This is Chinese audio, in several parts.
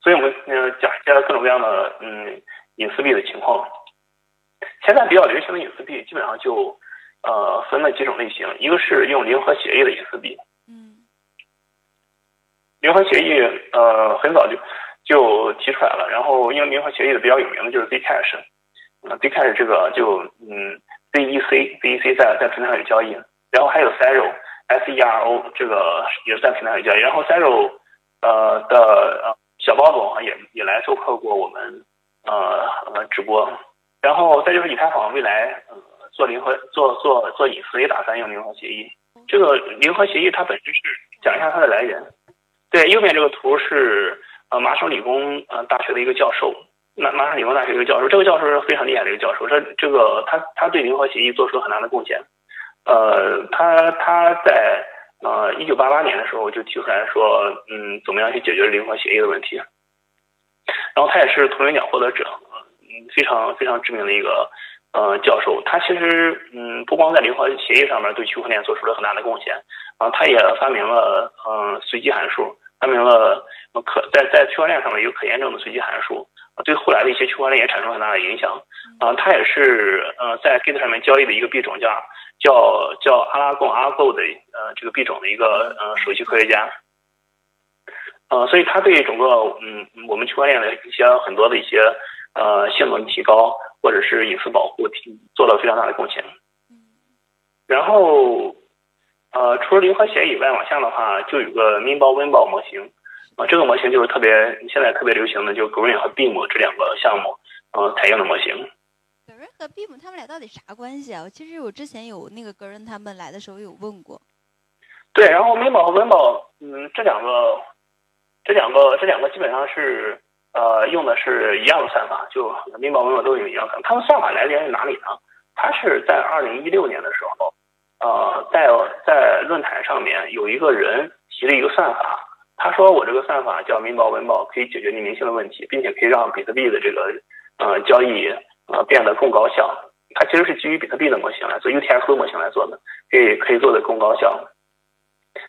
所以我们嗯讲一下各种各样的嗯隐私币的情况。现在比较流行的隐私币基本上就呃分了几种类型，一个是用零和协议的隐私币。嗯。零和协议呃很早就就提出来了，然后因为零和协议的比较有名的就是 Zcash，啊 Zcash 这个就嗯 ZEC ZEC 在在平台上有交易，然后还有 Sero S E R O 这个也是在平台上有交易，然后 Sero 呃的呃小包总也也来做客过我们呃呃直播，然后再就是以太坊未来呃做零和做做做隐私也打算用零和协议，这个零和协议它本身是讲一下它的来源。对，右边这个图是呃麻省理工呃大学的一个教授，麻麻省理工大学一个教授，这个教授是非常厉害的一个教授，这这个他他对零和协议做出了很大的贡献，呃，他他在呃一九八八年的时候就提出来说，嗯，怎么样去解决零和协议的问题，然后他也是图灵奖获得者，嗯，非常非常知名的一个呃教授，他其实嗯不光在零和协议上面对区块链做出了很大的贡献。啊，他也发明了嗯随机函数，发明了可在在区块链上面有可验证的随机函数，对后来的一些区块链也产生了很大的影响。啊，他也是呃在 Git 上面交易的一个币种叫叫叫阿拉贡阿贡的呃这个币种的一个呃首席科学家。呃，所以他对整个嗯我们区块链的一些很多的一些呃性能提高或者是隐私保护提做了非常大的贡献。然后。呃，除了零和协以外，往下的话就有个 min 包 win 包模型，啊，这个模型就是特别现在特别流行的，就 Green 和 Beam 这两个项目，呃，采用的模型。Green 和 Beam 他们俩到底啥关系啊？其实我之前有那个 Green 他们来的时候有问过。对，然后包和包，嗯，这两个，这两个，这两个基本上是呃用的是一样的算法，就 win 包都有一样的。他们算法来源于哪里呢？它是在二零一六年的时候。呃，在在论坛上面有一个人提了一个算法，他说我这个算法叫“民保文保”，可以解决匿名性的问题，并且可以让比特币的这个呃交易呃变得更高效。它其实是基于比特币的模型来做 UTXO 模型来做的，可以可以做的更高效。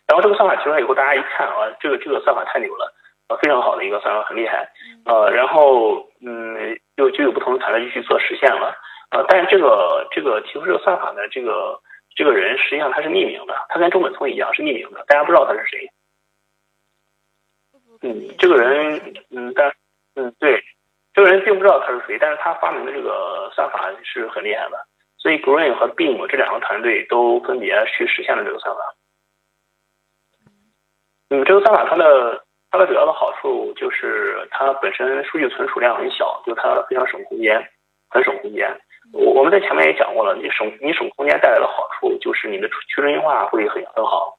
然后这个算法提出来以后，大家一看啊，这个这个算法太牛了，呃，非常好的一个算法，很厉害。呃，然后嗯，就就有不同的团队就去做实现了。呃，但是这个这个提出这个算法的这个。这个人实际上他是匿名的，他跟中本聪一样是匿名的，大家不知道他是谁。嗯，这个人，嗯，但，嗯，对，这个人并不知道他是谁，但是他发明的这个算法是很厉害的，所以 Green 和 Beam 这两个团队都分别去实现了这个算法。嗯，这个算法它的它的主要的好处就是它本身数据存储量很小，就它非常省空间，很省空间。我我们在前面也讲过了，你省你省空间带来的好处就是你的去中心化会很很好，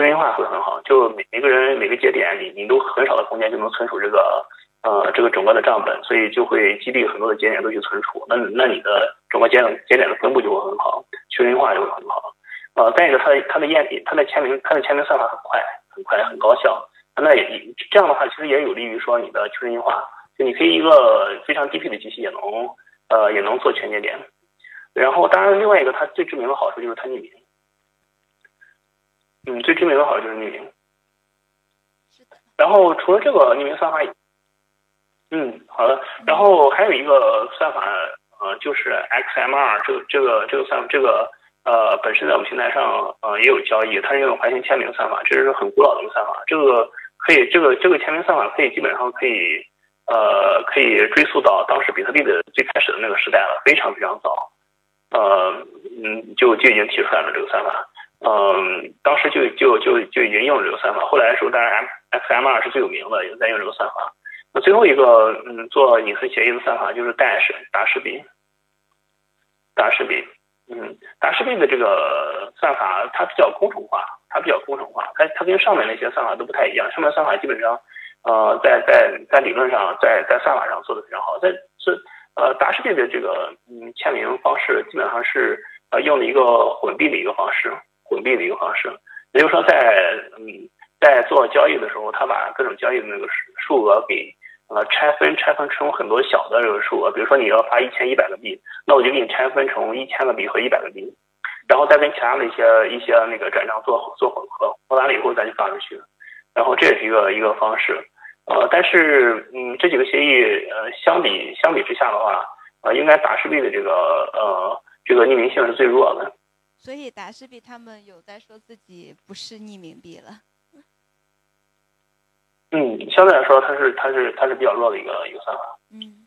去中心化会很好，就每每个人每个节点你你都很少的空间就能存储这个呃这个整个的账本，所以就会激励很多的节点都去存储，那那你的整个节点节点的分布就会很好，去中心化就会很好，呃，再一个它的它的验它的签名它的签名算法很快很快很高效，那也这样的话其实也有利于说你的去中心化，就你可以一个非常低配的机器也能。呃，也能做全节点，然后当然另外一个它最知名的好处就是它匿名，嗯，最知名的好像就是匿名。然后除了这个匿名算法，嗯，好的。然后还有一个算法，呃，就是 XMR 这个这个这个算这个呃，本身在我们平台上呃也有交易，它是用环形签名算法，这是很古老的一个算法。这个可以，这个这个签名算法可以基本上可以。呃，可以追溯到当时比特币的最开始的那个时代了，非常非常早。呃，嗯，就就已经提出来了这个算法。嗯，当时就就就就已经用了这个算法。后来的时候，当然 X M 二是最有名的，也在用这个算法。那最后一个，嗯，做隐私协议的算法就是 Dash 达士比。达士比，嗯，达士比的这个算法它比较工程化，它比较工程化，它它跟上面那些算法都不太一样。上面算法基本上。呃，在在在理论上，在在算法上做的非常好。在是呃达世币的这个嗯签名方式，基本上是呃用了一个混币的一个方式，混币的一个方式。也就是说，在嗯在做交易的时候，他把各种交易的那个数额给呃拆分拆分成很多小的这个数额。比如说你要发一千一百个币，那我就给你拆分成一千个币和一百个币，然后再跟其他的一些一些那个转账做做混合，混完了以后再去发出去。然后这也是一个一个方式。呃，但是嗯，这几个协议呃，相比相比之下的话，呃，应该达世币的这个呃这个匿名性是最弱的。所以达士币他们有在说自己不是匿名币了。嗯，相对来说，它是它是它是比较弱的一个一个算法。嗯。